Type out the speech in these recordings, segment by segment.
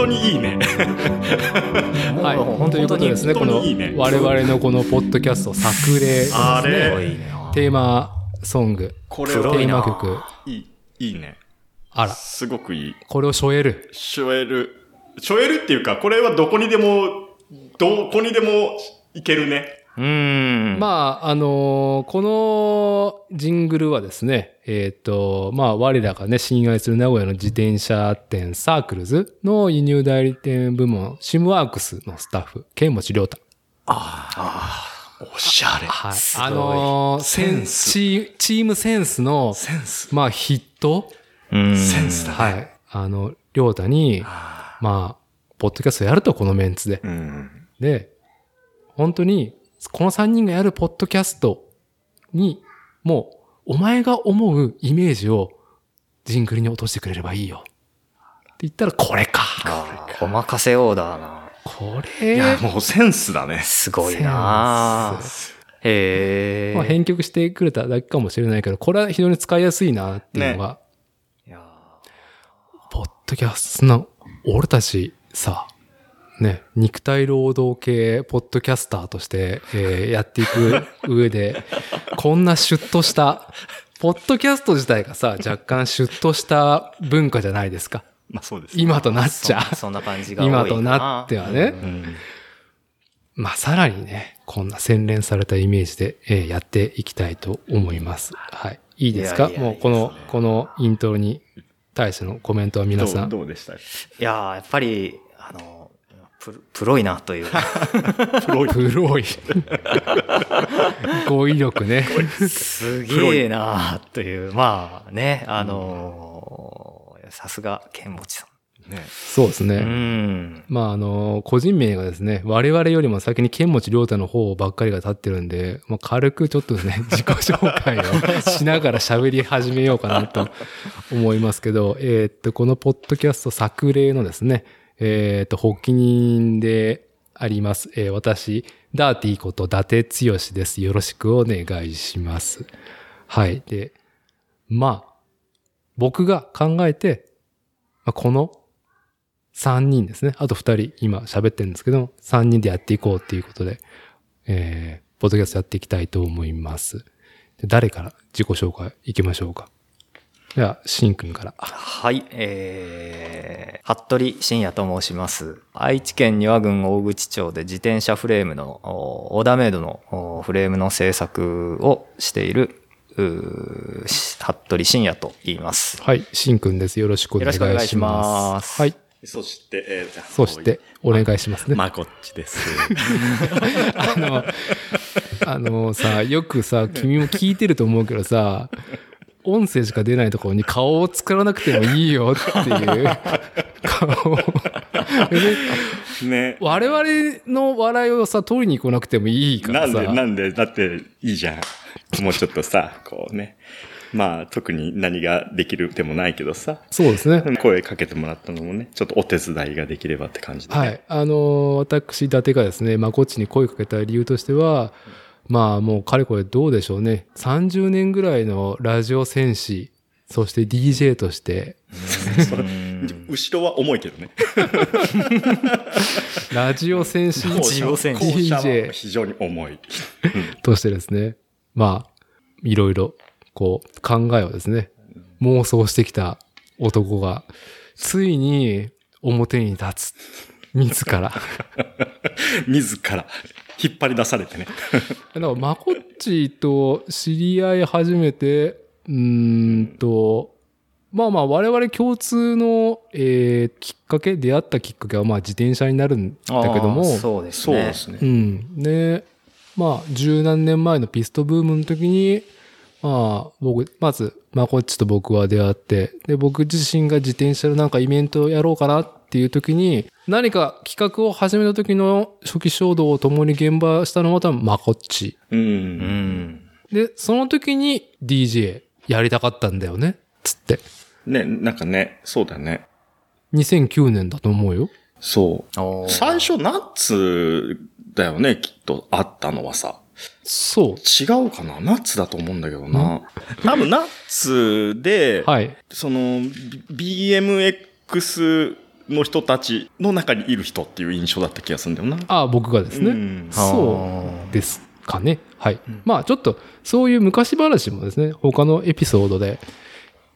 当にいいね。はい、本当にということでですね、この我々のこのポッドキャスト、作例ですね、れ、すごいね。テーマソング、これテーマ曲、いい、いいね。あら、すごくいい。これを背負える。しょえる。しょえるっていうか、これはどこにでも、どこにでもいけるね。うーん。まあ、あのーこのジングルはですね、えっ、と、まあ、我らがね、親愛する名古屋の自転車店サークルズの輸入代理店部門、シムワークスのスタッフ、剣持良太。おしゃれ。はい。あのーセンスチーチームセンスの、センス。まあ、ヒットうんセンスだ。はい。あの、良太に、まあ、ポッドキャストやると、このメンツで。うん。で、本当に、この3人がやるポッドキャストに、もう、お前が思うイメージをジングルに落としてくれればいいよ。って言ったら、これか。お任せオーダーな。これ、いや、もうセンスだね。すごいなセンスへえ。まあ、編曲してくれただけかもしれないけど、これは非常に使いやすいなっていうのが、いやポッドキャスト、な、俺たちさ、ね、肉体労働系ポッドキャスターとして、えーやっていく上で、こんなシュッとした、ポッドキャスト自体がさ、若干シュッとした文化じゃないですか。まあそうです。今となっちゃそそんな感じが多いな今となってはねうん。まあ、さらにね、こんな洗練されたイメージで、えーやっていきたいと思います。はい。いいですか？もう、このね、このイントロに対してのコメントは皆さんどうでした？いやーやっぱり、あの、ププロいなという。プロい。プロい。語彙力ね。すげえなという。まあね、あのーさすが、剣持さね。ん。うそうですね。ん。まあ、あの、個人名がですね、我々よりも先に剣持良太の方ばっかりが立ってるんで、まあ、軽くちょっとね、自己紹介をしながら喋り始めようかなと思いますけど、えーっと、このポッドキャスト作例のですね、えーっと、発起人であります。えー私、ダーティーこと伊達剛です。よろしくお願いします。はい。で、まあ、僕が考えて、まあ、この3人ですね。あと2人今喋ってるんですけど、3人でやっていこうっていうことで、えー、ポッドキャストやっていきたいと思います。誰から自己紹介いきましょうか？では、しんくんから。はい、えー、服部深也と申します。愛知県庭郡大口町で自転車フレームの、おオーダーメイドのおフレームの製作をしている、う服部深也と言います。はい、しんくんです。よろしくお願いします。よろしくお願いしますはい。そして、えーそして、お願いしますね。まこっちです。あの、あのさ、よくさ、君も聞いてると思うけどさ、音声しか出ないところに顔を作らなくてもいいよっていう顔ね。我々の笑いをさ、取りに来なくてもいいからさ。なんで、なんで、だっていいじゃん。もうちょっとさ、こうね。まあ、特に何ができるでもないけどさ。そうですね。声かけてもらったのもね、ちょっとお手伝いができればって感じで、ね。はい。あのー私、伊達がですね、まあ、こっちに声かけた理由としては、まあ、もう、かれこれどうでしょうね。30年ぐらいのラジオ戦士、そして DJ として、後ろは重いけどね。ラジオ戦士ラジオ戦士後者は DJ 非常に重い。としてですね、まあ、いろいろ、こう、考えをですね、妄想してきた男が、ついに表に立つ。自ら。自ら引っ張り出されてね。だから、まこっちと知り合い始めて、うーんと、まあまあ我々共通の、えーきっかけ、出会ったきっかけはまあ自転車になるんだけども、そうですね。そうですねう。ん。で、まあ、十何年前のピストブームの時に、まあ、僕、まず、まあ、こっちと僕は出会って、で、僕自身が自転車のなんかイベントをやろうかなっていう時に、何か企画を始めた時の初期衝動を共に現場したのは多分、まこっち。う。うんん。で、その時に DJ やりたかったんだよね。つって。ね、なんかね、そうだね。2009年だと思うよ。そう。最初ナッツだよね、きっとあったのはさ。そう。違うかな？ナッツだと思うんだけどな。多分ナッツで、はい。その、B- X の人たちの中にいる人っていう印象だった気がするんだよな。ああ、僕がですね。うんそうですかね。はい。まあちょっと、そういう昔話もですね、他のエピソードで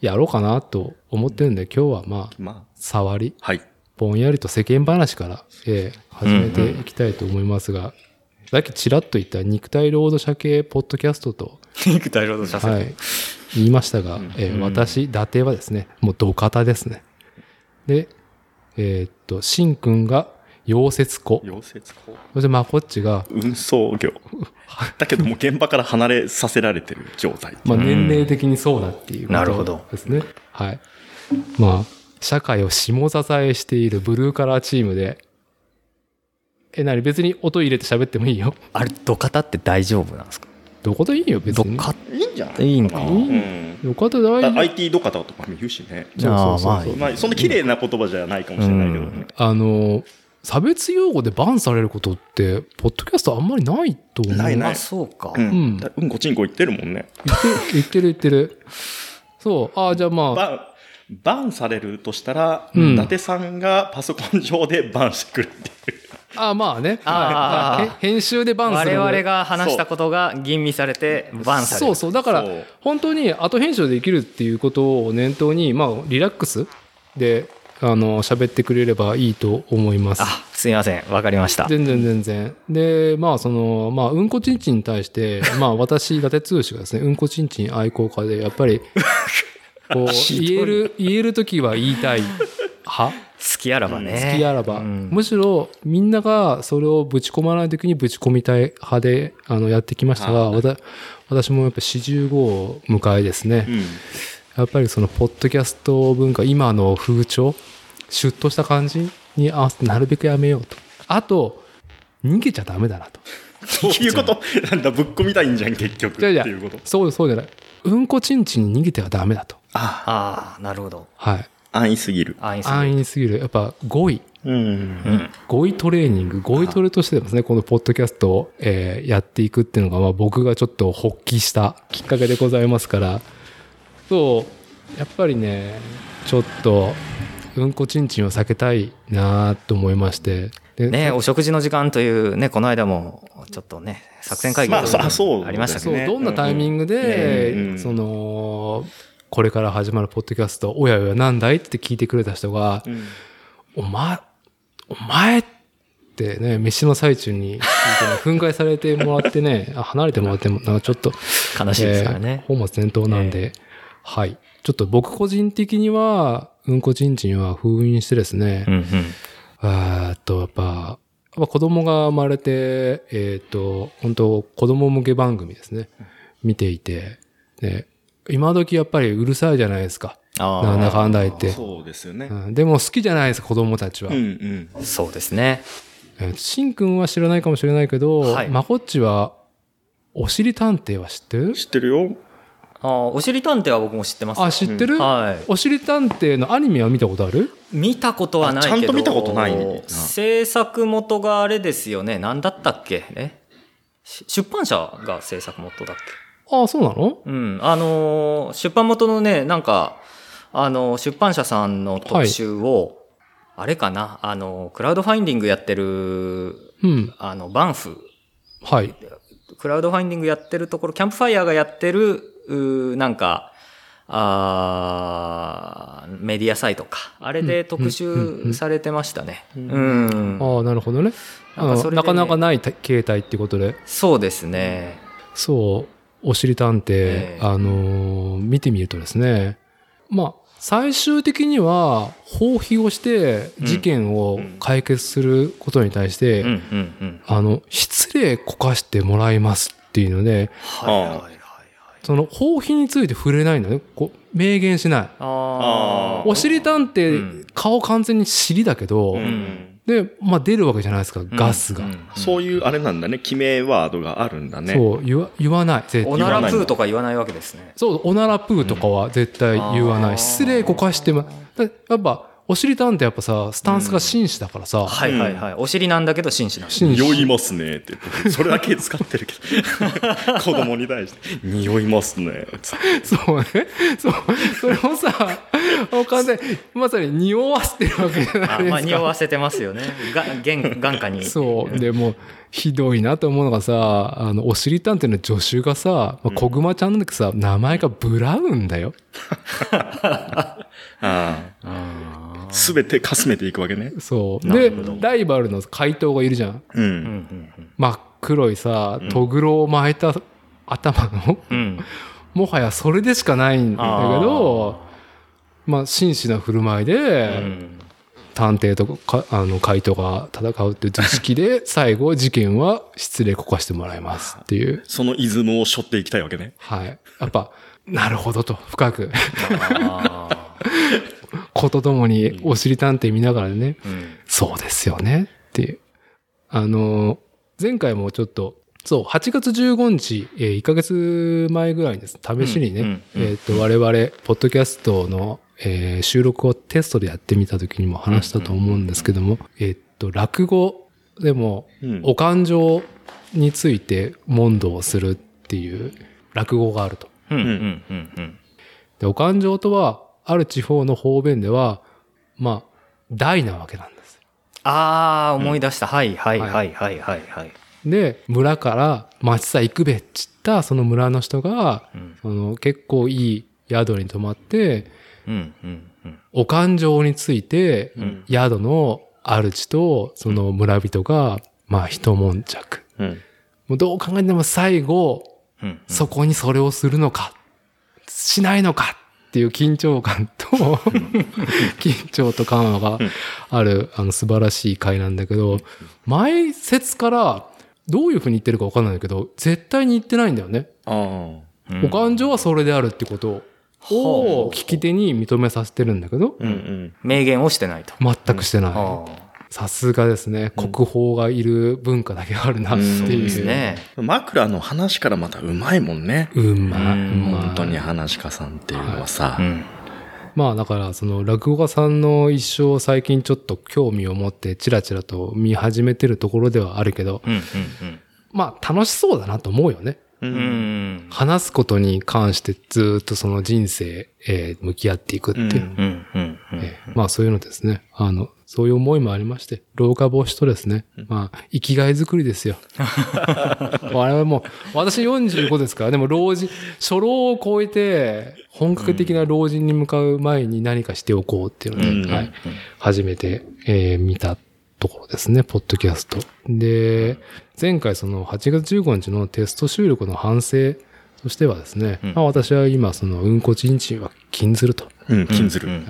やろうかなと思ってるんで、今日はまあ、ま触り、あ、はい。ぼんやりと世間話から、えー始めていきたいと思いますが、さっきちらっと言った肉体労働者系ポッドキャストと、肉体労働者はい、言いましたが、えー私、伊達はですね、もう土方ですね。で、えーっと、しんくんが溶接工。溶接工。そしてまこっちが、運送業。だけども現場から離れさせられてる状態。まあ、年齢的にそうだっていうなるほどことですね。はい。まあ、社会を下支えしているブルーカラーチームで、え、なに別に音入れて喋ってもいいよ。あれ土方って大丈夫なんですか？どこでいいよ、別に。土方いいんじゃない？いいんかうん。どこで大丈夫。IT どかたとかも言うしね。そうそうそうあーまあまあ、そんな綺麗な言葉じゃないかもしれないけどね。あの、差別用語でバンされることって、ポッドキャストあんまりないと思う。ないないあそうかうん。うんだうんこちんこ言ってるもんね。言ってる言ってる。そう。ああ、じゃあまあ、バン、バンされるとしたら、うん伊達さんがパソコン上でバンしてくるっていう。ああ、まあね。あ編集でバンする。我々が話したことが吟味されてバンされるそうそう。だから本当に後編集できるっていうことを念頭に、まあ、リラックスで、あの、喋ってくれればいいと思います。あすいませんわかりました全然全然。で、まあ、その、まあ、うんこちんちんに対して、まあ、私、伊達通志がですね、うんこちんちん愛好家で、やっぱり、こう、言える、言えるときは言いたい派好きあらばね。好きあらば、うん。むしろみんながそれをぶち込まない時にぶち込みたい派であのやってきましたが、私もやっぱ45を迎えですね、うん。やっぱりそのポッドキャスト文化今の風潮シュッとした感じに合わせてなるべくやめようと。あと逃げちゃダメだなと。そういうこと、なんだ、ぶっ込みたいんじゃん、結局。いうこと？そうそうじゃない。うんこちんちんに逃げてはダメだと。あああなるほど。はい。あ、安易すぎる。安易すぎる。安易にすぎる。やっぱ語彙。うん。うん語彙トレーニング、語彙トレとしてですね、このポッドキャストを、えーやっていくっていうのが、まあ僕がちょっと発起したきっかけでございますから、そう、やっぱりね、ちょっと、うんこちんちんを避けたいなと思いまして。でねお食事の時間というねこの間もちょっとね作戦会議まありましたけどそう、ね。どんなタイミングで、うんうん。その、これから始まるポッドキャスト、おやおやなんだいって聞いてくれた人が、うん。お前、お前ってね、飯の最中に 憤慨されてもらってね、あ離れてもらっても、なんかちょっと、悲しいですからえーね、本末転倒なんで、はい。ちょっと僕個人的には、うんこちんちんは封印してですね、うんうん。と、やっぱ、やっぱ子供が生まれて、えーっと、本当子供向け番組ですね、見ていて、ね、今時やっぱりうるさいじゃないですか。あなんだかんだ言って。そうですよね。うん。でも好きじゃないですか、子供たちは。うんうん。あそうですね。えーしんくんは知らないかもしれないけど、はい。まこっちは、おしり探偵は知ってる？知ってるよ。ああおしり探偵は僕も知ってます。あ、知ってる、はい。おしり探偵のアニメは見たことある？見たことはないけどあちゃんと見たことないな制作元があれですよね。何だったっけ？ねし出版社が制作元だっけ？あ、そうなの？うん。あのー出版元のねなんかあのー出版社さんの特集を、あれかな？あのークラウドファインディングやってるうん。あのバンフ。はい。クラウドファインディングやってるところキャンプファイヤーがやってるうーなんかあーメディアサイトか。あれで特集されてましたね。うん。ああ、なるほどね。なんかそれでねなかなかないた形態ってことで。そうですね。そう、おしり探偵、ええ。あのー見てみるとですね、まあ、最終的には、放棄をして事件を解決することに対して、あの、失礼こかしてもらいますっていうので、はいはいはいはい。その、放棄について触れないのね。こう、明言しない。おしり探偵、うん。顔完全に尻だけど、うんで、まあ出るわけじゃないですか、ガスが。うんうんそういうあれなんだね。決めワードがあるんだね。そう、言わ、言わない。絶対おならプーとか言わないわけですねそう、おならプーとかは絶対言わない。うん失礼こかしても、だやっぱ、おしり探偵やっぱさ、スタンスが紳士だからさ、はいはいはいお尻なんだけど紳士なん紳士。匂いますねって言って、それだけ使ってるけど、子供に対して、匂いますね。つってそうね。そう。それもさ、完全にまさに匂わせてるわけじゃないですか。あまあ匂わせてますよね。が眼眼下に。そう。でもう、ひどいなと思うのがさ、あの、おしりたんていの助手がさ、まあ、小熊ちゃんなんだけどさ、名前がブラウンだよ。ああすべてかすめていくわけね。そう。でなるほど、ライバルの怪盗がいるじゃん。う。んん真っ黒いさ、とぐろを巻いた頭の、うんうん。もはやそれでしかないんだけど、まあ、真摯な振る舞いで、うん探偵とかあの怪盗が戦うっていう図式で、最後事件は失礼こかしてもらいますっていう。そのイズムを背負っていきたいわけね。はい。やっぱ、なるほどと、深く、あ ことともにおしり探偵見ながらね、ーうんそうですよねっていう。あの、前回もちょっと、そう、8月15日、えー1ヶ月前ぐらいにです。試しにね、うんうんえっ、と、我々、ポッドキャストの、えー収録をテストでやってみた時にも話したと思うんですけども、えっ、と、落語でも、うんお感情について問答をするっていう落語があると。で、お感情とは、ある地方の方便では、まあ、大なわけなんです。ああ、思い出した。はいはいはいはいはいはい。で、村から町さ行くべっちった、その村の人が、うんその結構いい宿に泊まって、お感情について、ん宿の主とその村人が、まあ一悶着。うん。もうどう考えても最後、うんそこにそれをするのか、しないのかっていう緊張感と、緊張と緩和がある、あの素晴らしい回なんだけど、前説からどういうふうに言ってるかわかんないけど、絶対に言ってないんだよね。お感情はそれであるってことを聞き手に認めさせてるんだけど、あ。うんうん。明言をしてないと。全くしてない。あさすがですね。国宝がいる文化だけあるなっていう。ですね。枕の話からまたうまいもんね。うまい。本当に話家さんっていうのはさう。ん。まあだからその落語家さんの一生を最近ちょっと興味を持ってチラチラと見始めてるところではあるけど、うんうんまあ楽しそうだなと思うよね。う。うん。話すことに関してずっとその人生、えー向き合っていくっていう。まあそういうのですね。あの、そういう思いもありまして、老化防止とですね、まあ、生きがい作りですよ。我々も、私45ですから、でも老人、初老を超えて、本格的な老人に向かう前に何かしておこうっていうので、うんはい、初めて、えー見たところですね、ポッドキャスト。で、前回その8月15日のテスト収録の反省としてはですね、うんまあ私は今そのうんこちんちんは禁ずると。うん、禁ずる。うん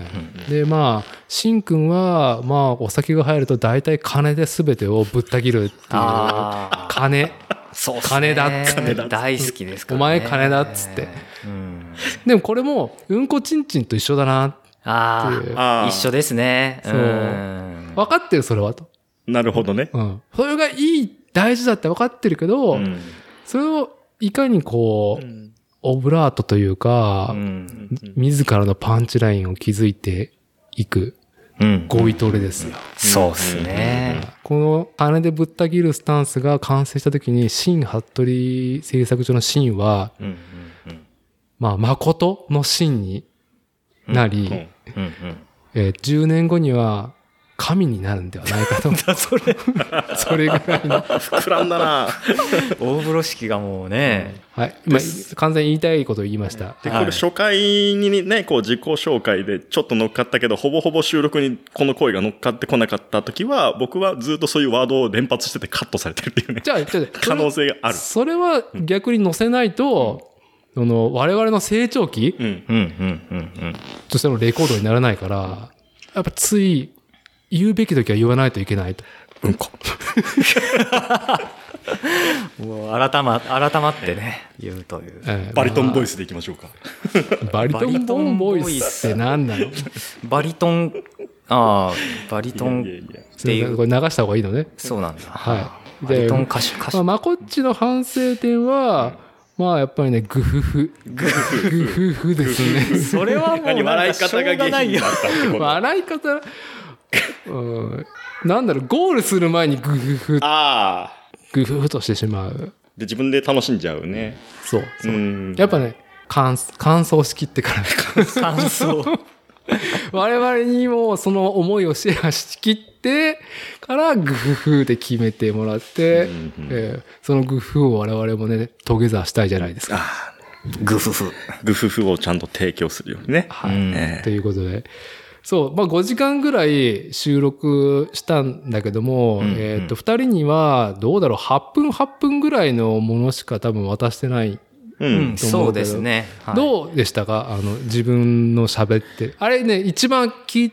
で、まあ、しんくんは、まあ、お酒が入ると大体金で全てをぶった切るっていう。ああ、金。そう金だっつって大好きですから、お前金だっつって。うん。でもこれも、うんこちんちんと一緒だな。ああ、一緒ですね。そうん分かってる、それはと。なるほどね。うん。それがいい、大事だって分かってるけど、うん。それをいかにこう、んオブラートというか、うん。自らのパンチラインを築いていく、うん。ゴイトレですよ。そうっすね。この金でぶった切るスタンスが完成した時に、新服部製作所の新は、うん。うん。まあ、誠の真になり、うんうん。うん。えー10年後には神になるんではないかと。それ、それぐらいの。膨らんだな大風呂敷がもうね、はい。今、完全に言いたいことを言いました。で、こはいれ初回にね、こう自己紹介でちょっと乗っかったけど、ほぼほぼ収録にこの声が乗っかってこなかった時は、僕はずっとそういうワードを連発しててカットされてるっていうね。じゃあ、じゃあ可能性がある。それは逆に載せないと、その我々の成長期うん。うん。うん。うん。うん。としてのレコードにならないから、やっぱつい言うべき時は言わないといけないと。うんこ。もう改ま、改まってね、言うという。えーバリトンボイスでいきましょうか。バリトンボンボイスって何なの？バリトン、ああ、バリトンいやいやいやっていうこれ流した方がいいのね。そうなんだ。はい。バリトン歌手、歌手。まあ、まこっちの反省点は、まあやっぱりね、グフフ。グフフですね。それはもう何笑い方が下品になったってこと。笑い方、うん、なんだろう、ゴールする前にグフフ、ああ。グフフとしてしまう。で、自分で楽しんじゃうね。そう。うん。やっぱね、乾乾燥しきってから。感想。我々にもその思いをシェアしきってからグフフで決めてもらって、うんうんえーそのグフを我々もね、トゲザーしたいじゃないですか。あグフフ。ーグフフをちゃんと提供するようにね。はい。うんえということで。そう、まあ5時間ぐらい収録したんだけども、うんえっ、と、2人にはどうだろう、8分8分ぐらいのものしか多分渡してない。ううんん。そうですね。はいどうでしたか？あの、自分の喋って。あれね、一番き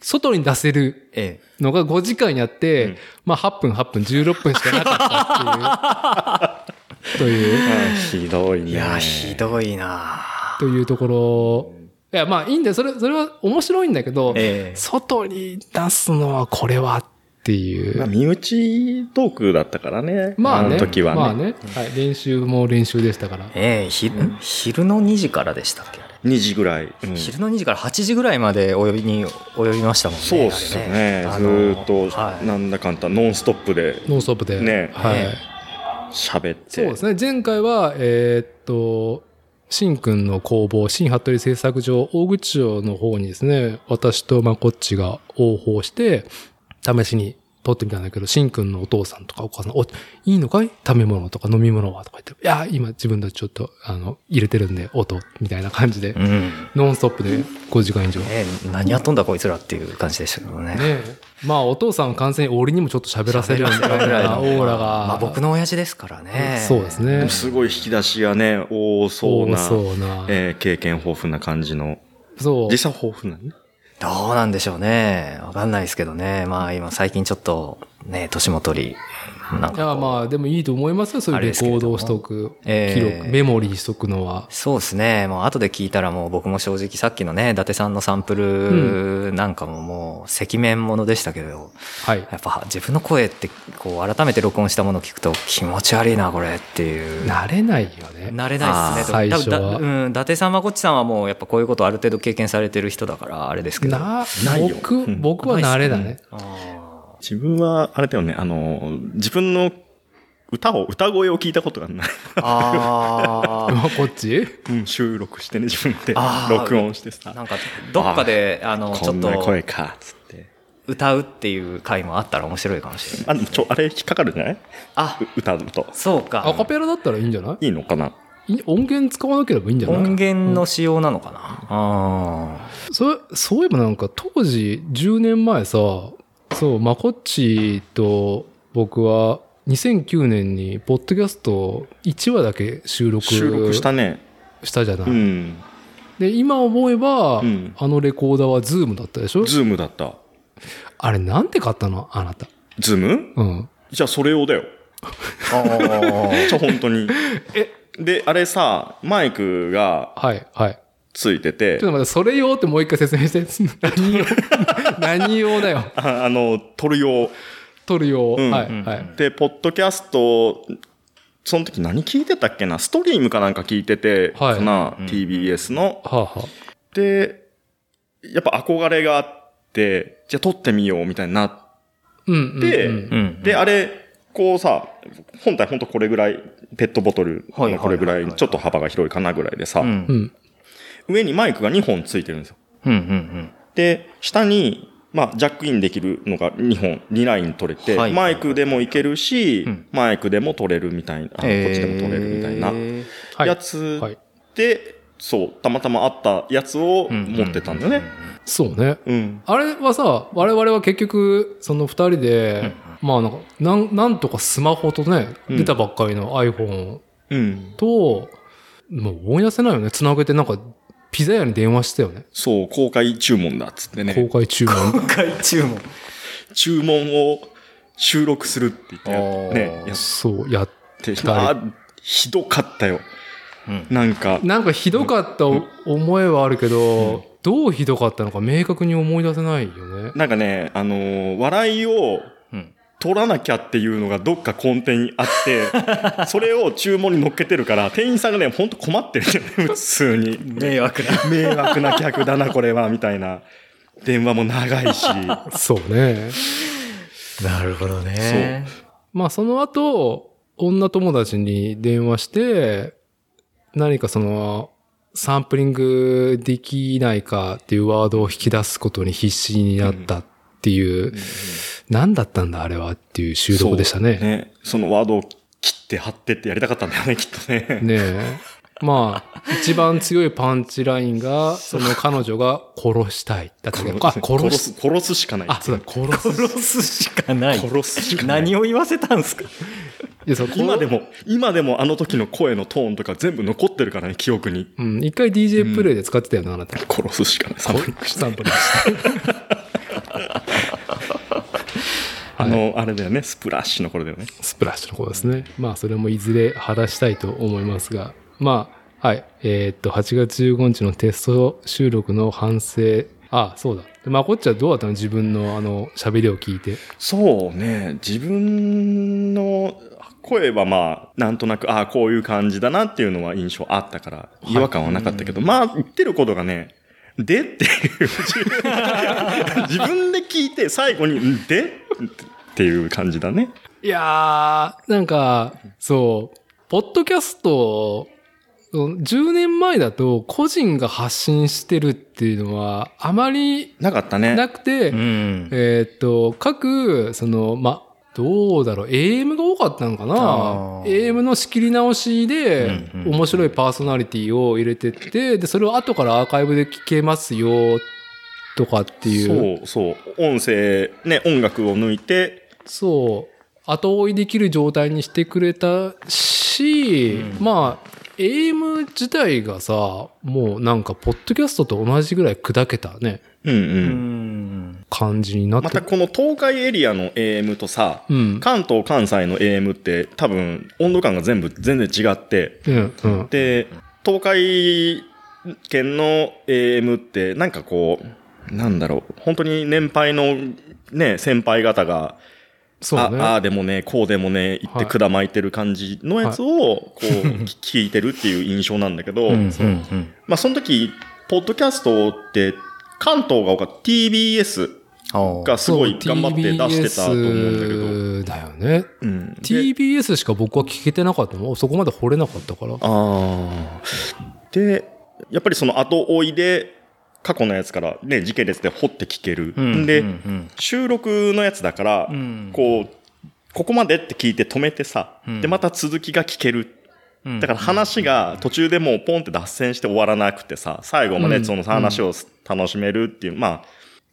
外に出せるえのが5時間やって、うんまあ8分8分16分しかなかったっていう、という、ひどいえ。ね。いや、ひどいなというところ。いや、まあいいんだよ。それ、それは面白いんだけど、ええ外に出すのはこれはっていう。まあ、身内トークだったからね。まあね。の時はね。まあね。はい。練習も練習でしたから。ええ昼、昼の2時からでしたっけあれ？2時ぐらい。うん昼の2時から8時ぐらいまで及びに及びましたもんね。そうっすよね。ねーっと、はいなんだかんだ、ノンストップでノンストップで。ねはい。ね喋って。そうですね。前回は、えーっと、シンくんの工房、新服部製作所、大口町の方にですね、私とまこっちが応報して、試しに撮ってみたんだけど、シンくんのお父さんとかお母さん、お、いいのかい？食べ物とか飲み物は？とか言って、いや、今自分たちちょっと、あの、入れてるんで、音、みたいな感じで、うん。ノンストップで5時間以上。ねええ何やっとんだこいつらっていう感じでしたけどね。えまあ、お父さんは完全に俺にもちょっと喋らせるような ぐらいのオーラが。まあ僕の親父ですからね。そうですねすごい引き出しがね、多そうな、多そうなえー経験豊富な感じの。そう。実際豊富なね。どうなんでしょうね。わかんないですけどね。まあ今最近ちょっとね、年も取り、なんいや、かこう。まあ、でもいいと思いますよ。そういうレコードをしとく。ええ記録、メモリーしとくのは。そうですね。もう後で聞いたらもう僕も正直さっきのね、伊達さんのサンプルなんかももう赤面ものでしたけど、はい。やっぱ自分の声ってこう改めて録音したものを聞くと気持ち悪いな、これっていう。慣れないよね。慣れないですね。最初はうん、伊達さん、まこっちさんはもうやっぱこういうことをある程度経験されてる人だから、あれですけど。な、ないよ僕、うん僕は慣れだね。あ自分は、あれだよね、あの、自分の歌を、歌声を聞いたことがない。ーあー。まこっち？うん、収録してね、自分で録音してさ。なんか、どっかで、あの、ちょっこんな声と、か、つって。歌うっていう回もあったら面白いかもしれない。あ、でもちょ、あれ引っかかるんじゃない？あう、歌うと。そうか。アカペラだったらいいんじゃない？いいのかな？い音源使わなければいいんじゃない？音源の仕様なのかな、あそう、そういえばなんか当時10年前さ、そう、まこっちと僕は2009年にポッドキャスト1話だけ収録収録したね。したじゃない。うん。で、今思えば、うんあのレコーダーはズームだったでしょ？ズームだった。あれなんで買ったの？あなた。ズーム？うん。じゃあそれ用だよ。あ。あじゃあ本当に。え？で、あれさ、マイクがはい、はい。ついててちょっ、と待って、それ用ってもう一回説明して。何用？何用だよ？ああの、撮る用。撮る用。うんはい、うんはい。で、ポッドキャスト、その時何聞いてたっけな？ストリームかなんか聞いてて、はいかな、うん TBS の。はあ、はあ。で、やっぱ憧れがあって、じゃあ撮ってみようみたいになっうんうんうん。でうん。て、あれ、こうさ、本体ほんとこれぐらい、ペットボトルのこれぐらいちょっと幅が広いかなぐらいでさ、うん。ううん。ん。上にマイクが2本ついてるんですよ。うん。うん。で、下に、まあ、ジャックインできるのが2本、2ライン取れて、はいマイクでもいけるし、うんマイクでも取れるみたいな、こっちでも取れるみたいなえはいやつはい。で、そう、たまたまあったやつをー持ってたんだよね。。そうね。うん。あれはさ、我々は結局、その二人で、まあなんか、なん、なんとかスマホとね、うん出たばっかりの iPhone うん。と、もう思い出せないよね。繋げてなんか、ピザ屋に電話してたよね。そう、公開注文だっつって公ね。開注文。公開注文。注文を収録するって言ってね、やっそう、やって。て、まあ、ひどかったよ。うん。なんか、なんかひどかった思いはあるけど、どうひどかったのか明確に思い出せないよね。なんかね、あのー笑いをうん。取らなきゃっていうのがどっか根底にあって、それを注文に乗っけてるから、店員さんがね、ほんと困ってるよね、普通に。迷惑な。迷惑な客だな、これは、みたいな。電話も長いし。そうね。なるほどね。まあその後、女友達に電話して、何かその、サンプリングできないかっていうワードを引き出すことに必死になったっていう、何だったんだあれはっていう収録でしたね。ね。そのワードを切って貼ってってやりたかったんだよね、きっとね。ねえ。まあ、一番強いパンチラインが、その彼女が殺したい。だったけど、あ、殺す。殺す、殺すしかない。あ、そうだ、殺す。殺すしかない。殺すしかない。何を言わせたんですか？いやそう今でも、今でもあの時の声のトーンとか全部残ってるからね、記憶に。うん、一回 DJ プレイで使ってたよな、あなた。殺すしかない。サンプリングしてサンプリングして。あの、あれだよね、スプラッシュの頃だよね。スプラッシュの方ですね。まあ、それもいずれ話したいと思いますが、まあ、はい。えーっと、8月15日のテスト収録の反省。あ、そうだ。でまあ、こっちはどうだったの？自分のあの、喋りを聞いて。そうね、自分の声はまあ、なんとなく、ああ、こういう感じだなっていうのは印象あったから、違和感はなかったけど、まあ、言ってることがね、でっていう、自分で聞いて最後に、んでっていう感じだね。いやー、なんか、そう、ポッドキャスト、10年前だと個人が発信してるっていうのはあまりなかったね。なくて、うん。えーっと、各、その、ま、どうだろう、AM が多かったのかな ?AM の仕切り直しで面白いパーソナリティを入れてって、で、それを後からアーカイブで聞けますよ、とかっていう。そうそう。音声、ね、音楽を抜いて、そう。後追いできる状態にしてくれたし、うんまあ、AM 自体がさ、もうなんか、ポッドキャストと同じぐらい砕けたね、うんうん。うん。感じになってまたこの東海エリアの AM とさ、うん。関東、関西の AM って多分温度感が全部全然違って、うん、うん。で、東海圏の AM ってなんかこう、なんだろう、本当に年配のね、先輩方が、そうね。あああでもね、こうでもね、言って管巻いてる感じのやつを、こう、聞いてるっていう印象なんだけど。まあその時、ポッドキャストって関東が多かった。TBS あがすごい頑張って出してたと思うんだけど。だよね。うん。で TBS しか僕は聞けてなかったのそこまで掘れなかったから。ああ。で、やっぱりその後追いで、過去のやつからね、時系列で掘って聞ける。うん。で、うん。収録のやつだから、うんこう、ここまでって聞いて止めてさ、うんで、また続きが聞ける。うん。だから話が途中でもうポンって脱線して終わらなくてさ、最後まうんでその話を楽しめるっていう、まあ、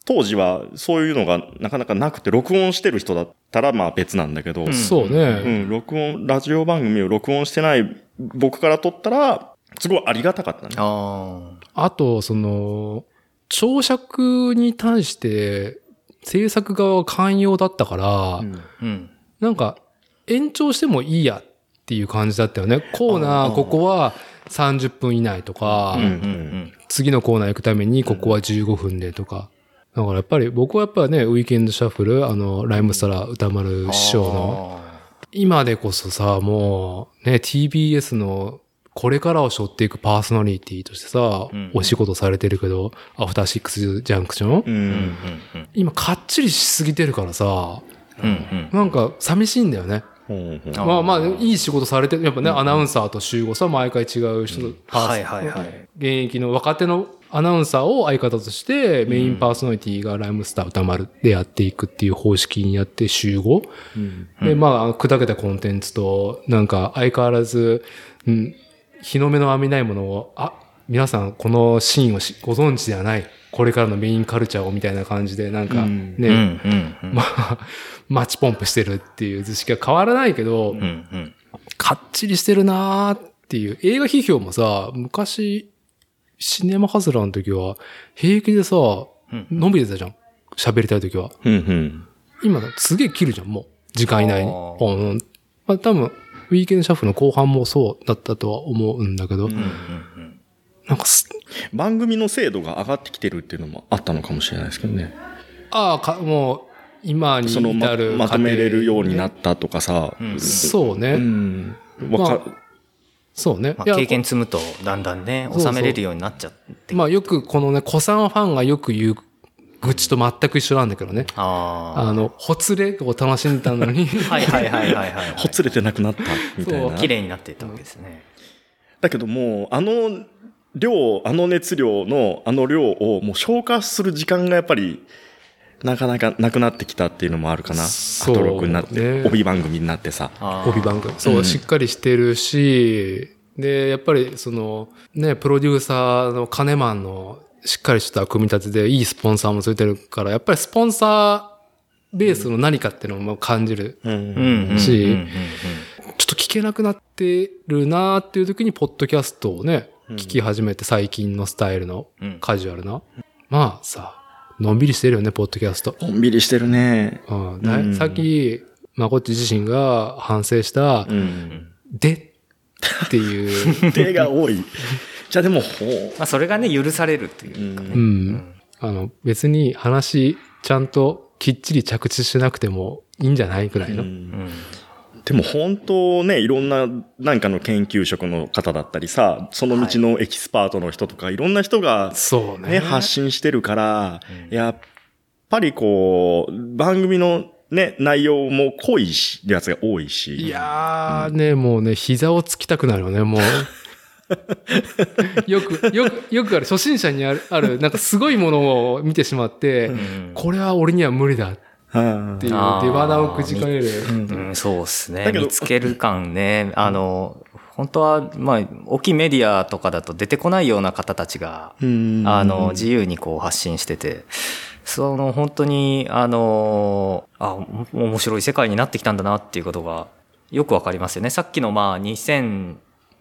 当時はそういうのがなかなかなくて、録音してる人だったらまあ別なんだけど、んそううね。ん、録音、ラジオ番組を録音してない僕から撮ったら、すごいありがたかったね。ああと、その、長尺に対して制作側は寛容だったから、うんあ。うん。なんか延長してもいいやっていう感じだったよね。コーナー、ここは30分以内とか。次のコーナー行くためにここは15分でとか。だからやっぱり僕はやっぱね、ウィーケンドシャッフル、あの、ライムスタラ歌丸師匠の、今でこそさ、もうね、TBS のこれからを背負っていくパーソナリティとしてさ、うんお仕事されてるけど、アフターシックスジャンクション？今かっちりしすぎてるからさ、うん。うん。なんか寂しいんだよね。まあまあ、いい仕事されてる。やっぱね、アナウンサーと集合さ、毎回違う人、パーソはいはいはい。現役の若手のアナウンサーを相方として、メインパーソナリティがライムスター歌丸でやっていくっていう方式にやって集合。うんで、まあ、砕けたコンテンツと、なんか相変わらず、うん、日の目の浴びないものを、あ、皆さんこのシーンをしご存知ではない。これからのメインカルチャーをみたいな感じで、なんかうんね、うん。うん。うん。まあ、マッチポンプしてるっていう図式は変わらないけど、うん。うん。かっちりしてるなーっていう。映画批評もさ、昔、シネマハズラーの時は、平気でさ、うん伸びてたじゃん。喋りたい時は。うんうん。今だすげえ切るじゃん、もう。時間以内に。あーポン。まあ多分、ウィーケンドシャッフルの後半もそうだったとは思うんだけど、うん。うん。なんかす、番組の精度が上がってきてるっていうのもあったのかもしれないですけどね。ああ、か、もう、今にそのま至るまとめれるようになっったとかさ。うんそうね。うん。わかそうね。まあ、経験積むと、だんだんね、そうそう収めれるようになっちゃって。まあよくこのね、古参ファンがよく言う愚痴と全く一緒なんだけどね。ああの、ほつれを楽しんでたのに、あ。はいはいはいはいはい。ほつれてなくなったみたいそうな。綺麗になっていったわけですね。だけどもう、あの量、あの熱量のあの量をもう消化する時間がやっぱり、なかなかなくなってきたっていうのもあるかな。アそうトロクになって、ね帯番組になってさ。帯番組。そう、うんしっかりしてるし、で、やっぱりその、ね、プロデューサーのカネマンのしっかりした組み立てでいいスポンサーもついてるから、やっぱりスポンサーベースの何かっていうのも感じる。しちょっと聞けなくなってるなーっていう時に、ポッドキャストをね、うん聞き始めて最近のスタイルのうんカジュアルな。まあさ、のんびりしてるよね、ポッドキャスト。のんびりしてるね。うんさっき、まこっち自身が反省した、うん。でっていう、手が多い。じゃあでも、ほまあそれがね、許されるっていうかね。うん。あの、別に話、ちゃんときっちり着地しなくてもいいんじゃないくらいの。ううんんでも本当ね、いろんななんかの研究職の方だったりさ、その道のエキスパートの人とか、いろんな人がそうね。ね、発信してるから、やっぱりこう、番組のね、内容も濃いし、やつが多いし。いやーね、もうね、膝をつきたくなるよね、もう。よく、よく、よくある、初心者にある、ある、なんかすごいものを見てしまって、うんこれは俺には無理だっはていう出花をくじかれる。うん、そうですね。見つける感ね。あの、本当は、まあ、大きいメディアとかだと出てこないような方たちが、うんあの、自由にこう発信してて、その本当に、あの、あ、お面白い世界になってきたんだなっていうことがよくわかりますよね。さっきのまあ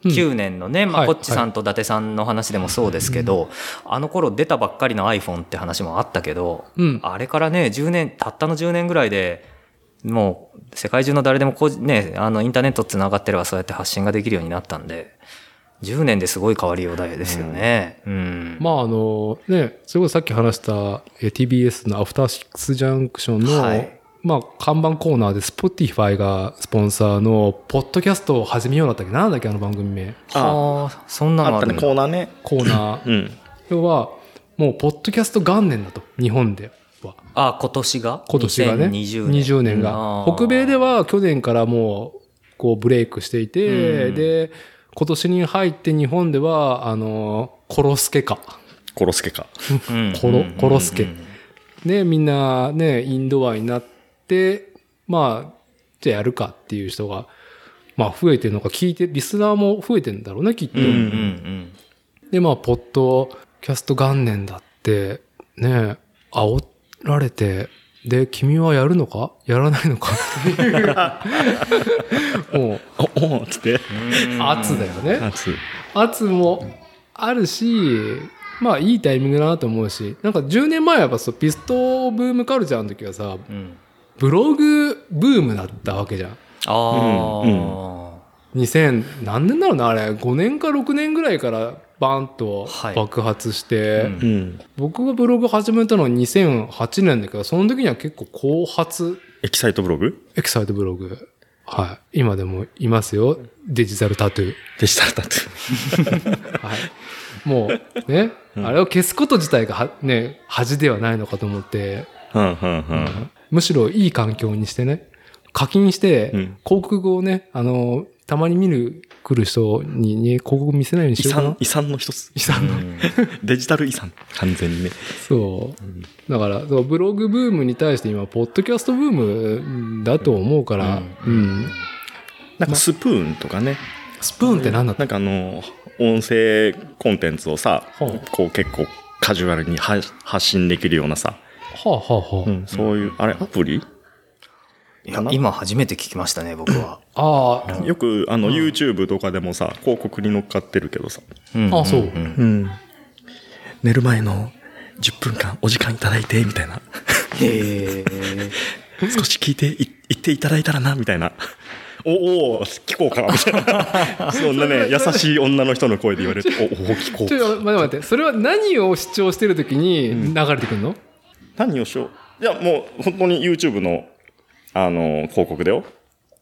2009年のね、まあはいこっちさんと伊達さんの話でもそうですけど、あの頃出たばっかりの iPhone って話もあったけど、うん。あれからね、10年、たったの10年ぐらいで、もう世界中の誰でもこうね、あのインターネットつながってればそうやって発信ができるようになったんで、10年ですごい変わりようだですよね。うん。まああの、ね、それこそさっき話したえ TBS のアフターシックスジャンクションの、はいまあ看板コーナーで Spotify がスポンサーのポッドキャストを始めようだったっけ？なんだっけあの番組名。ああ、そんなのあったね、コーナーね。コーナー。うん。要は、もうポッドキャスト元年だと。日本では。あ、今年が？今年がね。20年。20年が。北米では去年からもう、こうブレイクしていて、うんで、今年に入って日本では、あの、コロスケか。コロスケか。うんコロうんコロスケで、みんなね、インドアになって、まあ、じゃあやるかっていう人が、まあ増えてるのか聞いて、リスナーも増えてるんだろうね、きっと。うんうんうんで、まあ、ポッドキャスト元年だって、ね、煽られて、で、君はやるのか？やらないのか？っていう。もう、お、おつって。うん圧だよね。夏。圧もあるし、まあいいタイミングだなと思うし、なんか10年前はやっぱそうピストブームカルチャーの時はさ、うんブログブームだったわけじゃん。ああ、2000、何年だろうな、あれ、5年か6年ぐらいからバンとはい爆発して、うんうん。僕がブログ始めたのは2008年だけど、その時には結構後発エキサイトブログ？エキサイトブログ。はい。今でもいますよ。デジタルタトゥー。デジタルタトゥー。はい。もう、ね、あれを消すこと自体がは、ね、恥ではないのかと思って、うん、うん、うん。むしろいい環境にしてね、課金して、うん広告をね、あの、たまに見る、来る人にね、広告見せないように遺しようかな産、。遺産の一つ。遺産の。デジタル遺産。完全にね。そう。だから、そうブログブームに対して今、ポッドキャストブームだと思うから、うん。なんかスプーンとかね。スプーンって何だった？なんかあの、音声コンテンツをさこう結構カジュアルには発信できるようなさ、はあはあはあ。うん、そういう、あれ、アプリ？いや今初めて聞きましたね、僕は。ああ、よくあの、YouTube とかでもさ、広告に乗っかってるけどさ、うんあそうんんうん。寝る前の10分間お時間いただいて、みたいな。へえ。少し聞いてい、言っていただいたらな、みたいな。おお聞こうかな、みたいな。そんなね、優しい女の人の声で言われると、おお聞こうちょっと待って待って、それは何を主張してる時に流れてくるの、何をしよう。いや、もう、本当に YouTube の、あの、広告だよ。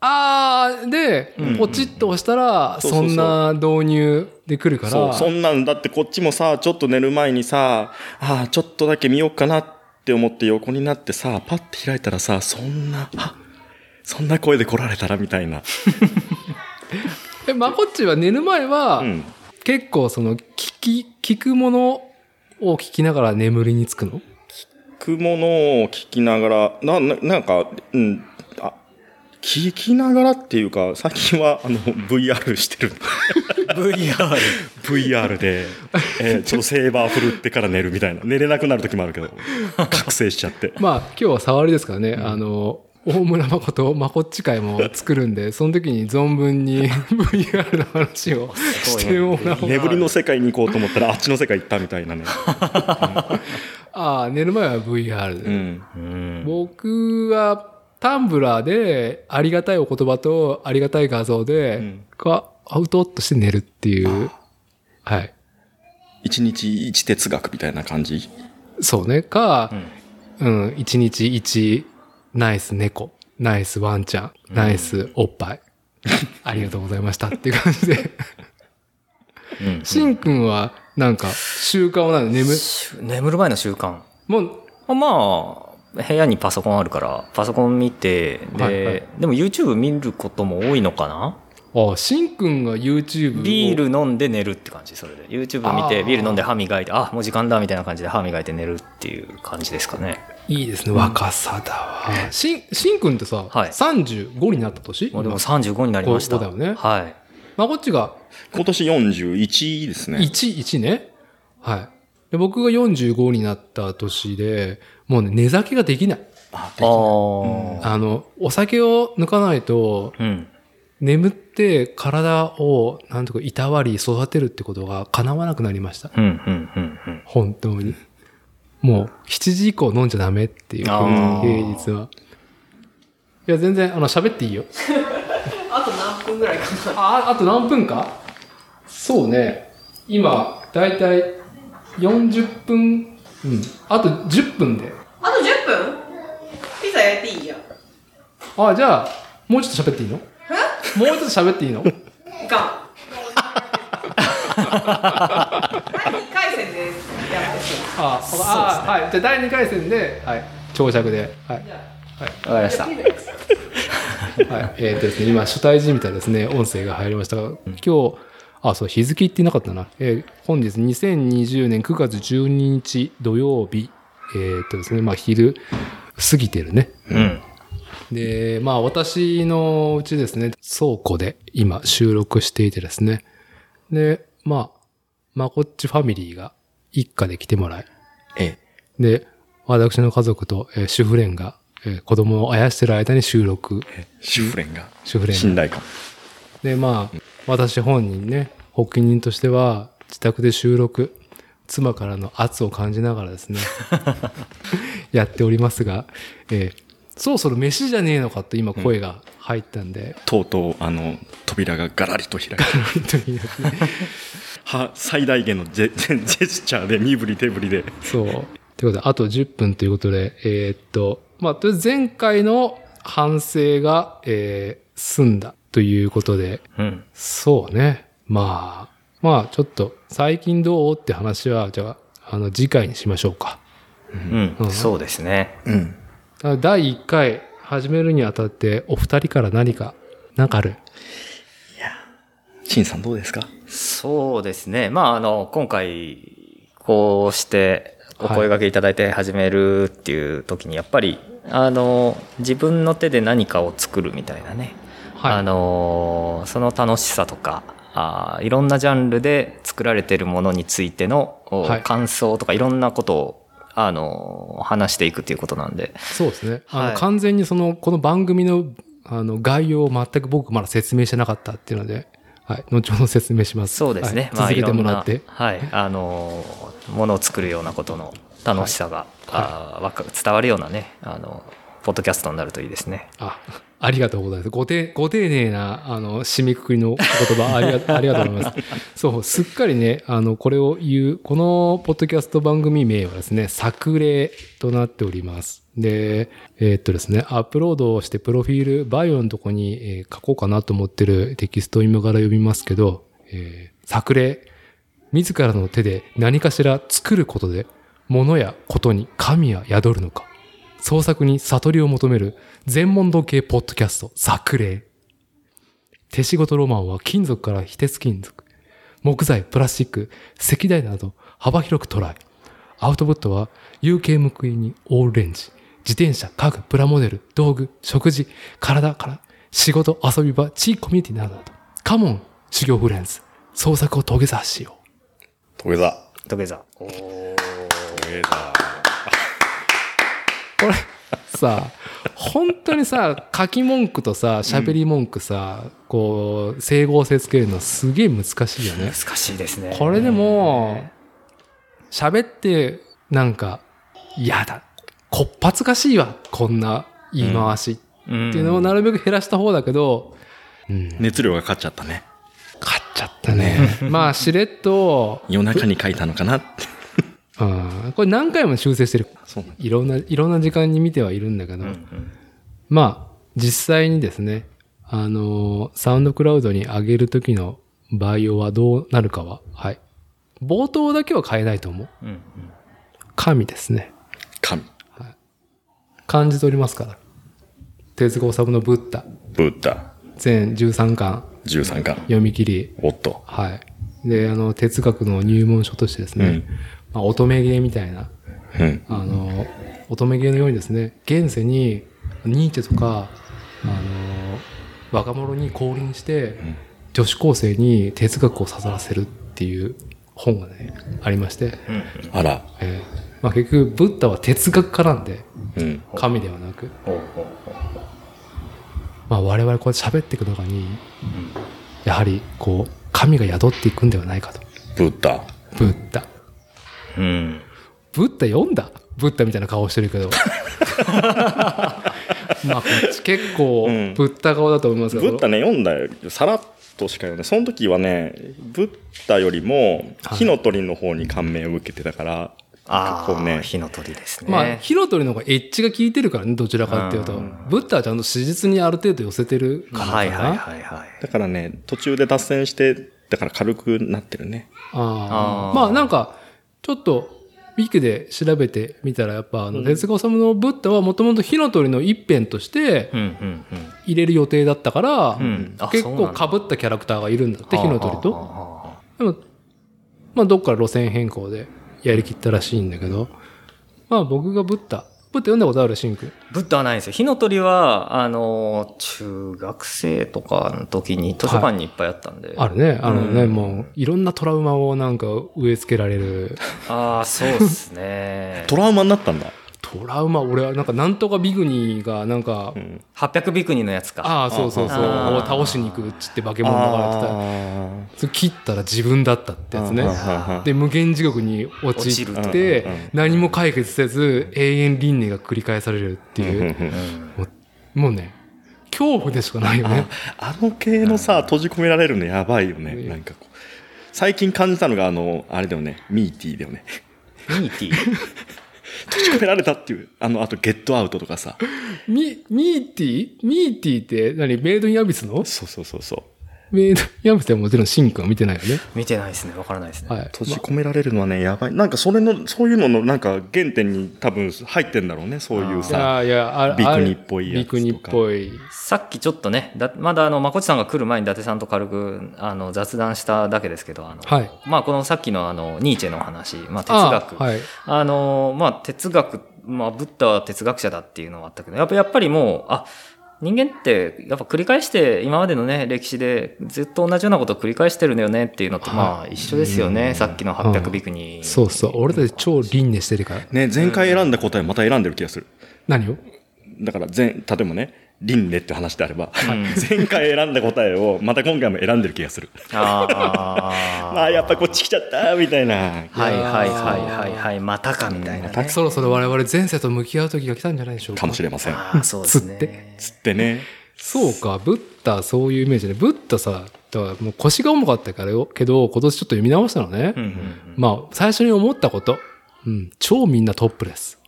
ああ、で、んポチッと押したら、そうそうそうんそな導入で来るから、そう、そんなんだってこっちもさ、ちょっと寝る前にさ、ああ、ちょっとだけ見ようかなって思って横になってさ、パッて開いたらさ、そんな、あそんな声で来られたらみたいな。え、まこっちは寝る前は、うん。結構その、聞き、聞くものを聞きながら眠りにつくの？聞くものを聞きながら、な、ななんか、うん、あ、聞きながらっていうか、最近はあの VR してる。VR。VR で、えーちょっとセーバー振るってから寝るみたいな。寝れなくなる時もあるけど、覚醒しちゃって。まあ、今日は触りですからね、あの、大村誠、まこっち会も作るんで、その時に存分に VR の話をしてもらおう。眠りの世界に行こうと思ったら、あっちの世界行ったみたいなね。ああ、寝る前は VR で。うん。うん。僕はタンブラーでありがたいお言葉とありがたい画像で、んがアウトっとして寝るっていう。はい。一日一哲学みたいな感じ？そうね。か、うん、一日一ナイス猫、ナイスワンちゃん、ナイスおっぱい。ありがとうございましたっていう感じで。うんしんくんはなんか習慣は何眠、し眠る前の習慣。もう、あまあ、部屋にパソコンあるから、パソコン見て、で、はいはいでも YouTube 見ることも多いのかな？あ、しんくんが YouTube をビール飲んで寝るって感じ、それで。YouTube 見て、ビール飲んで歯磨いて、あ、もう時間だみたいな感じで歯磨いて寝るっていう感じですかね。いいですね。若さだわ。しん、しんくんってさ、はい35になった年？もうでも35になりました。だよねはい。まあ、こっちが今年41ですね。1、1ね？はい。で僕が45になった年で、もうね、寝酒ができない。あ、ああ。あの、お酒を抜かないと、うん。眠って体を、なんとかいたわり育てるってことが叶わなくなりました。うん、うん、うん、うん。本当に。もう、7時以降飲んじゃダメっていう、平日は。いや、全然、あの、喋っていいよ。あと何分ぐらいかなあ、あと何分か？そうね。今、だいたい40分、うん。あと10分で。あと10分？ピザ焼いていいじゃんあ、じゃあ、もうちょっと喋っていいの？もうちょっと喋っていいの？いかん第2回戦でやってあ、あ、はい。じゃあ第2回戦で、はい。長尺で。はい。わかりました。はい。えーっとですね、今、初対人みたいですね、音声が入りましたが、今日、あ、そう、日付言ってなかったな。えー本日2020年9月12日土曜日、えーっとですね、まあ、昼過ぎてるね。うん。で、まあ私のうちですね、倉庫で今収録していてですね。で、まあ、まこっちファミリーが一家で来てもらい。えで、私の家族と、えー主婦連が、えー子供をあやしてる間に収録、え、主婦連が。主婦連が。信頼感。で、まあ、私本人ね、発起人としては自宅で収録、妻からの圧を感じながらですね、やっておりますが、えーそろそろ飯じゃねえのかと今声が入ったんで、とうとう、あの、扉がガラリと開いて。は、最大限のジェジェジェスチャーで身振り手振りで。そう。ということで、あと10分ということで、えーっと、まあ、とりあえず前回の反省が、えー済んだということで、うん。そうね。まあ、まあ、ちょっと、最近どう？って話は、じゃあ、あの、次回にしましょうか。うん。うんそうですね。うん。あ第1回始めるにあたって、お二人から何か、なんかある？陳さんどうですか？そうですね。まあ、あの、今回、こうしてお声掛けいただいて始めるっていう時に、やっぱり、あの、自分の手で何かを作るみたいなね。はいあの、その楽しさとか、あいろんなジャンルで作られているものについての、おはい感想とかいろんなことを、あの、話していくっていうことなんで。そうですね。あの、はい完全にその、この番組の、あの、概要を全く僕まだ説明してなかったっていうので、はい。後ほど説明します。そうですね。はい続けてもらって。いろんなはい。あの、ものを作るようなことの楽しさが、あわか伝わるようなね、あの、ポッドキャストになるといいですね。あ、ありがとうございます。ごて、ご丁寧な、あの、締めくくりの言葉、ありが、ありがとうございます。そう、すっかりね、あの、これを言う、このポッドキャスト番組名はですね、作例となっております。で、えーっとですね、アップロードをして、プロフィール、バイオのとこに、えー書こうかなと思ってるテキストを今から読みますけど、えー作例。自らの手で何かしら作ることで、物やことに神は宿るのか。創作に悟りを求める全問答系ポッドキャスト、作例。手仕事ロマンは金属から非鉄金属。木材、プラスチック、石材など幅広くトライ。アウトプットは UK 向けにオールレンジ。自転車、家具、プラモデル、道具、食事、体から、仕事、遊び場、地域コミュニティなどなど。カモン、修行フレンズ。創作を遂げさしよう。土下座。土下座。おー土下座。これさ本当にさ書き文句とさ喋り文句さ、こう整合性つけるのすげえ難しいよね。難しいですね。これでも喋ってなんか嫌だ。こっぱずかしいわこんな言い回し。うん、っていうのをなるべく減らした方だけど、うん、熱量が勝っちゃったね。勝っちゃったね。まあしれっと、夜中に書いたのかなって。うん、これ何回も修正してるいろんないろんな時間に見てはいるんだけど、うんうんまあ、実際にですね、あのーサウンドクラウドに上げるときのバイオはどうなるかは、はい。冒頭だけは変えないと思う。うんうん神ですね。神。感じ取りますから。手塚治虫のブッダ、ブッダ。全13巻13巻。読み切り。おっと。はい。で、あの、哲学の入門書としてですね、まあ、乙女芸みたいな、うん。あの、乙女芸のようにですね、現世にニーチェとか、あの、若者に降臨して、女子高生に哲学を授らせるっていう本がね、ありまして、あら。えーまあ、結局、ブッダは哲学家なんで、うん。神ではなく、まあ、我々こうやって喋っていく中に、やはり、こう、神が宿っていくんではないかと。ブッダ。ブッダ。うん。ブッダ読んだ？ブッダみたいな顔してるけど。まあ、こっち結構、うんブッダ顔だと思いますけど。ブッダね、読んだよ。さらっとしか読んで、その時はね、ブッダよりも、はい火の鳥の方に感銘を受けてたから、ああ、こうね火の鳥ですね。まあ、火の鳥の方がエッジが効いてるからね、どちらかっていうと。うんブッダはちゃんと史実にある程度寄せてるからかな。はいはいはいはい。だからね、途中で脱線して、だから軽くなってるね。ああ。まあなんか、ちょっと、ウィキで調べてみたら、やっぱ、あの、手塚治虫のブッダはもともと火の鳥の一辺として入れる予定だったから、うんあ結構被ったキャラクターがいるんだって、うん。火の鳥と。あでも、まあどっから路線変更でやりきったらしいんだけど、まあ僕がブッダ、ブッダ読んだことあるシンク？ー。ブッダはないんですよ。火の鳥は、あの、中学生とかの時に図書館にいっぱいあったんで。あるね。あのね、うんもう、いろんなトラウマをなんか植え付けられる。ああ、そうですね。トラウマになったんだ。トラウマ、俺はなんか、なんとかビグニーがなんか、うん。800ビクニのやつか。ああ、そうそうそう、を倒しに行くっつって化け物が流れてた。あそれ切ったら自分だったってやつねで、無限地獄に落ち落ちるとて何も解決せず、永遠輪廻が繰り返されるっていうもうね、恐怖でしかないよね。あの系のさ、閉じ込められるのやばいよね。うんなんかこう。最近感じたのが、あの、あれだよね。ミーティーだよね。ミーティー？閉じ込められたっていう。あの、あと、ゲットアウトとかさ。ミ、ミーティーミーティーって何？メイドインアビスの？そうそうそうそう。メイドインアビスではもちろんシンクは見てないよね。見てないですね。わからないですね。はい。閉じ込められるのはね、やばい。なんか、それの、そういうのの、なんか、原点に多分入ってんだろうね。そういういさ。やいや、あビクニっぽいやつとかビクニっぽい。さっきちょっとね、だまだあの、まこちさんが来る前に伊達さんと軽くあの雑談しただけですけど、あの、はい。まあこのさっきのあの、ニーチェの話、まあ哲あ学。はい。あの、まあ、哲学、まあ、ブッダは哲学者だっていうのはあったけど、やっぱやっぱりもう、あ、人間って、やっぱ繰り返して、今までのね、歴史でずっと同じようなことを繰り返してるんだよねっていうのと、まあ、一緒ですよね。さっきの800ビクに。そうそう。俺たち超輪廻してるから。ね、前回選んだ答えまた選んでる気がする。何を？だから前、例えばね、輪廻って話であれば、ん 前回選んだ答えをまた今回も選んでる気がする。ああ。まあ、やっぱこっち来ちゃったみたいな。はいはいはいはいはい。またかみたいなね。そろそろ我々前世と向き合う時が来たんじゃないでしょうか。かもしれません。ああ、そうですね。つってつってね。そうか、ブッダそういうイメージで、ブッダさ、だからもう腰が重かったからよ、けど、今年ちょっと読み直したのね。うんうんうんまあ、最初に思ったこと。うん、超みんなトップです。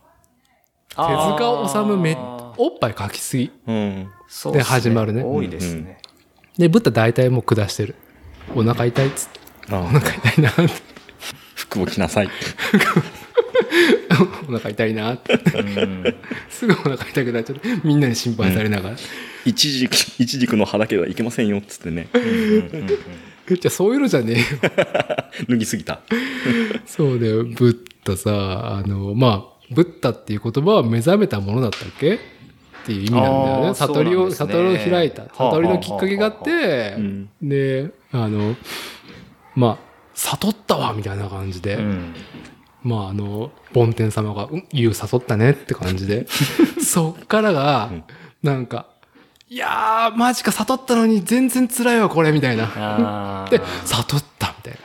手塚治虫め、あーおっぱい描きすぎ。で始まるね多いですね。で、ブッダ大体もう下してる。お腹痛いっつって。あお腹痛いなって。服を着なさい。お腹痛いなって。うんすぐお腹痛くなっちゃって、みんなに心配されながら。一軸、一軸の葉だけはいけませんよ、っつってね。じゃあそういうのじゃねえよ。脱ぎすぎた。そうだよ。ブッダさ、あの、まあ、ブッダっていう言葉は目覚めたものだったっけ？っていう意味なんだよね。悟りを、ね悟りを開いた。悟りのきっかけがあってうん、で、あの、まあ、悟ったわみたいな感じで、うん。まああの、梵天様が、うん、言う誘ったねって感じで、そっからが、なんか、いやー、マジか悟ったのに全然辛いわ、これ、みたいな。で、悟った、みたいな。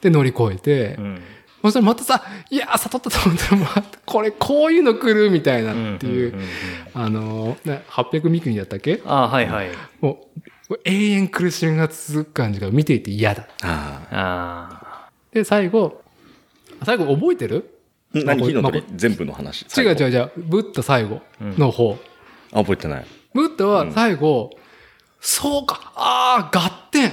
で、乗り越えて、うん。そしたらまたさ、いやー、悟ったと思ったら、また、これ、こういうの来る、みたいなっていう、んんんんあのー、ね、800ミクニだったっけ？あーはいはい。もう、永遠苦しみが続く感じが見ていて嫌だ。ああで、最後、最後覚えてる？あ。何？の鳥？ま全部の話。違う違うう。違う。ブッダ最後の方。あ、覚えてない。ブッダは最後、そうか、ああ、合点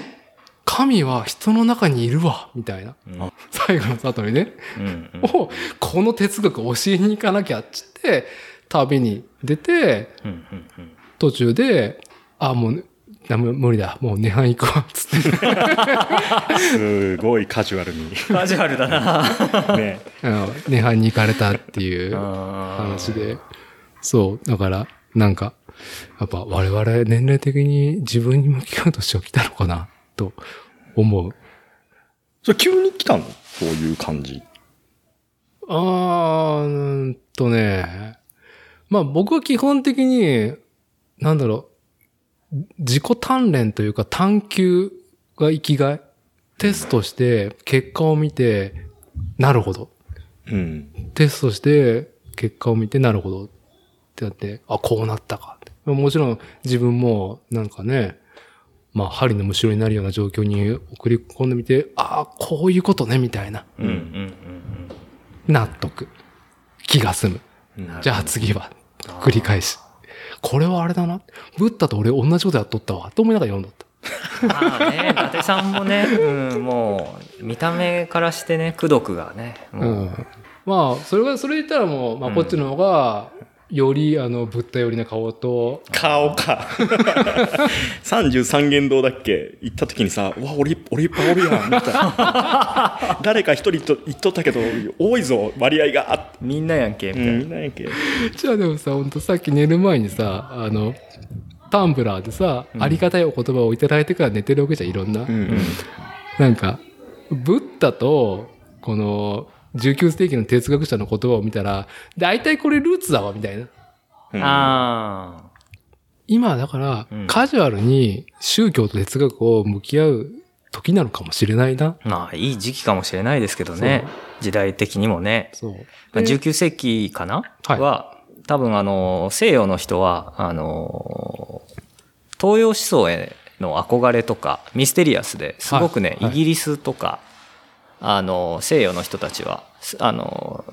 神は人の中にいるわ、みたいな。うん最後の里にね。うんうんを、この哲学教えに行かなきゃっつって、旅に出て、うんうんうん途中で、あ、もう、ダメ無理だ。もう涅槃行くわ、つって。すごいカジュアルに。カジュアルだな。ね。涅槃に行かれたっていう話で。そう。だから、なんか、やっぱ我々年齢的に自分に向き合う年を来たのかな、と思う。それ急に来たの？そういう感じ。あー、うーんとね。まあ僕は基本的に、なんだろう、自己鍛錬というか探求が生きがい。テストして結果を見て、なるほど。うん。テストして結果を見てなるほどってなって、あ、こうなったか。もちろん自分もなんかね、まあ針のむしろになるような状況に送り込んでみて、ああ、こういうことね、みたいな。うんうんうん納得。気が済む。うんじゃあ次は、繰り返し。これはあれだな。ブッダと俺同じことやっとったわ。と思いながら読んどった。まあね、伊達さんもね、うん、もう、見た目からしてね、功徳がね、う。もうんまあ、それが、それ言ったらもう、まあこっちの方が、より、あの、ブッダ寄りな顔と、顔か。33元堂だっけ？行った時にさ、うわ、俺、俺いっぱいおるやん。みたいな 誰か一人と言っとったけど、多いぞ、割合が。みんなやんけ、みうん、たいな。みんなやんけ。じゃあでもさ、ほんとさっき寝る前にさ、あの、タンブラーでさ、ありがたいお言葉をいただいてから寝てるわけじゃん、いろんな。うん。なんか、ブッダと、この、19世紀の哲学者の言葉を見たら、大体これルーツだわ、みたいな。うんあ今、だからうん、カジュアルに宗教と哲学を向き合う時なのかもしれないな。あ、まあ、いい時期かもしれないですけどね。時代的にもね。そう。まあで19世紀かな？はいは、多分あの、西洋の人は、あの、東洋思想への憧れとか、ミステリアスですごくね、はいはいイギリスとか、あの、西洋の人たちは、すあの、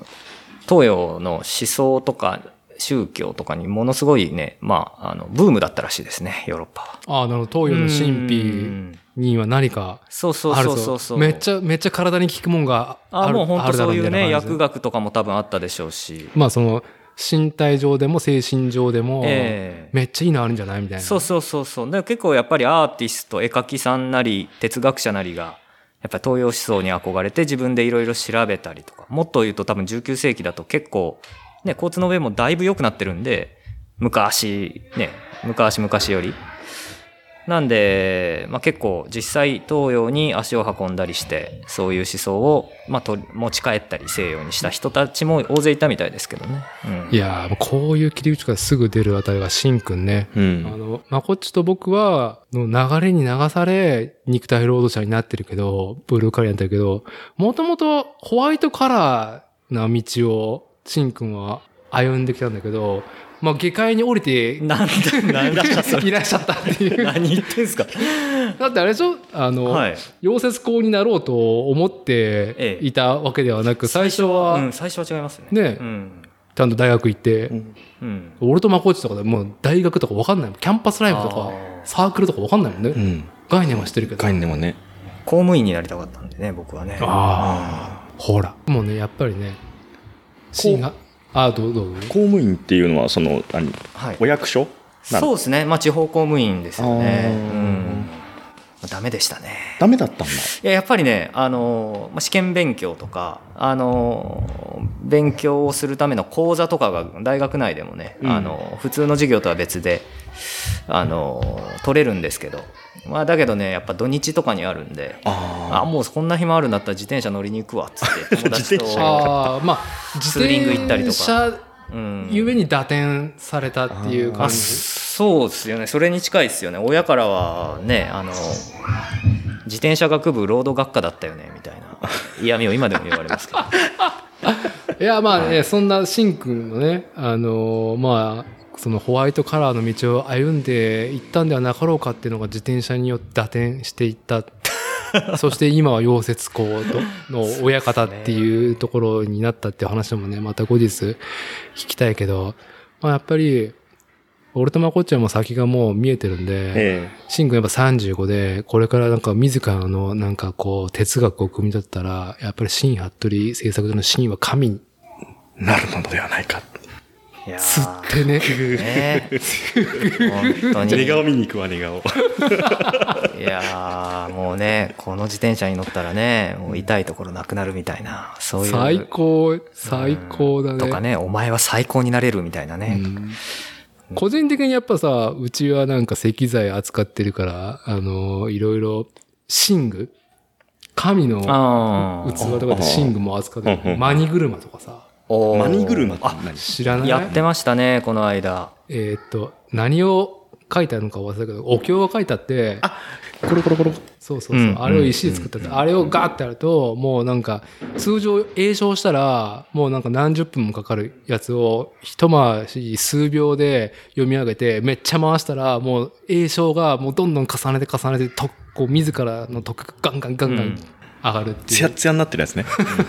東洋の思想とか宗教とかにものすごいね、まあ、あの、ブームだったらしいですね、ヨーロッパは。ああ、なるほど。東洋の神秘には何かそうそうあるぞそうそうそう。めっちゃ、めっちゃ体に効くもんがああ、るもう本当そういうね、薬学とかも多分あったでしょうし。まあその、身体上でも精神上でも、ええめっちゃいいのあるんじゃないみたいな。そうそうそうそう。で結構やっぱりアーティスト、絵描きさんなり、哲学者なりが、やっぱり東洋思想に憧れて自分でいろいろ調べたりとか、もっと言うと多分19世紀だと結構、ね、交通の上もだいぶ良くなってるんで、昔、ね、昔昔より。なんで、まあ、結構実際東洋に足を運んだりして、そういう思想を、まあ、と持ち帰ったり西洋にした人たちも大勢いたみたいですけどね。うん、いやこういう切り口からすぐ出るあたりがシンくんね。あうん。の、まこっちと僕は、の流れに流され、肉体労働者になってるけど、ブルーカラーになってるけど、もともとホワイトカラーな道を、シンくんは歩んできたんだけど、まあ、下界に降りて、なんで、なんだそれいらっしゃったっていう。何言ってんすかだってあれでしょ？あの、はい。溶接工になろうと思ってええいたわけではなく、最初は、うん、最初は違いますね。ねうん。ちゃんと大学行って、うん。俺とマコッチとかでもう大学とかわかんないもん。キャンパスライブとかサークルとかわかんないもんね。うん。概念はしてるけど。概念はね。公務員になりたかったんでね、僕はね。ああ、ほら。もうね、やっぱりね、シーンが、ああ、どうどう？ぞ公務員っていうのは、その、何？はいお役所？そうですね。まあ、地方公務員ですよね。うん。ダメでしたね。ダメだったんだ。いややっぱりね、あのまあ試験勉強とか、あの勉強をするための講座とかが大学内でもね、うんあの普通の授業とは別で、あの取れるんですけど、まあ、だけどねやっぱ土日とかにあるんで。ああもうこんな暇あるんだったら自転車乗りに行くわっつって 友達と自転車。ああ、まあ、自ツーリング行ったりとか。ゆえに打点されたっていうあ感じ。そうですよね。それに近いですよね。親からはねあの自転車学部ロード学科だったよねみたいな。嫌味を今でも言われますけど。いや、まあね、そんなシンくんのね、あのーまあ、そのホワイトカラーの道を歩んでいったんではなかろうかっていうのが自転車によって打点していった。そして今は溶接工との親方っていうところになったっていう話もね、また後日聞きたいけど、まあやっぱり、俺とまこっちゃんも先がもう見えてるんで、えシン君やっぱ35で、これからなんか自らのなんかこう哲学を組み立てたら、やっぱり新服部製作所の新は神にえなるのではないか。つってね。ね。本当に寝顔見に。行くわ、寝顔。いやーもうねこの自転車に乗ったらねもう痛いところなくなるみたいなそういう。最高、最高だね。とかねお前は最高になれるみたいなね、うん。個人的にやっぱさ、うちはなんか石材扱ってるから、あの、いろいろ、寝具。神のあ器とかで寝具も扱ってる。マニ車とかさ、あマニ車って何？知らない。やってましたねこの間。えーっと、何を書いてあるのか忘れたけど、お経が書いてあって、コロコロコロ。そうそうそう。うん。あれを石で作ったって、あれをガーってやると、もうなんか、通常詠唱したら、もうなんか何十分もかかるやつを、一回し数秒で読み上げて、めっちゃ回したら、もう詠唱がもうどんどん重ねて重ねて、とこう自らの徳がガンガンガンガン上がるっていう。ツヤツヤになってるやつね。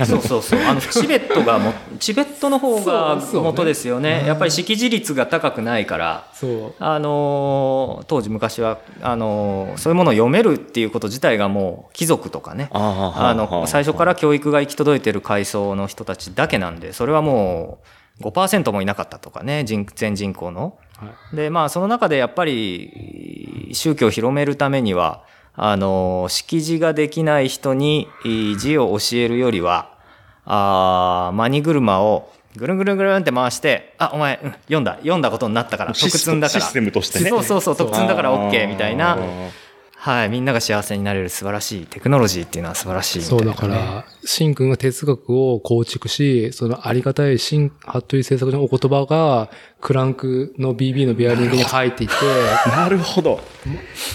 そうそうそう。あのチベットがもチベットの方が元ですよね。やっぱり識字率が高くないから。そう。あのー当時昔はあのーそういうものを読めるっていうこと自体がもう貴族とかね。ああの最初から教育が行き届いてる階層の人たちだけなんでそれはもう5%もいなかったとかね。人全人口の。はい。でまあその中でやっぱり宗教を広めるためにはあの識字ができない人にい字を教えるよりはあーマニ車をぐるんぐるんぐるんって回して、あ、お前、うん読んだ、読んだことになったから、シス得積んだから。システムとしてねそうそうそう、得積んだから OK みたいなはい、みんなが幸せになれる素晴らしいテクノロジーっていうのは素晴らしいみたそいうなね、だから、シン君が哲学を構築し、そのありがたい新服部製作所のお言葉が、クランクの BB のベアリングに入っていって、なるほど。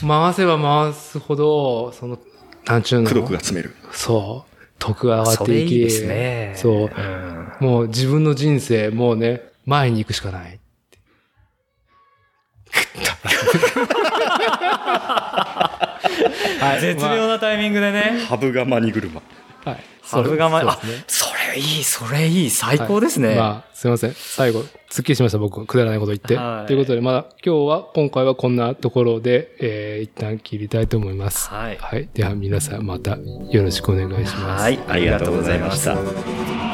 回せば回すほど、その、なんちゅうの？功徳が詰める。そう。徳が上がっていき、いいですね。そう。んもう自分の人生、もうね、前に行くしかない。はい絶妙なタイミングでね。ハブがマニ車。はい。ハブがま、あそれいい、それいい、最高ですね。まあ、すいません。最後、すっきりしました、僕。くだらないこと言って。はいということで、まだ、今日は、今回はこんなところで、えー、一旦切りたいと思います。はいはい。では、皆さん、また、よろしくお願いします。はい、ありがとうございました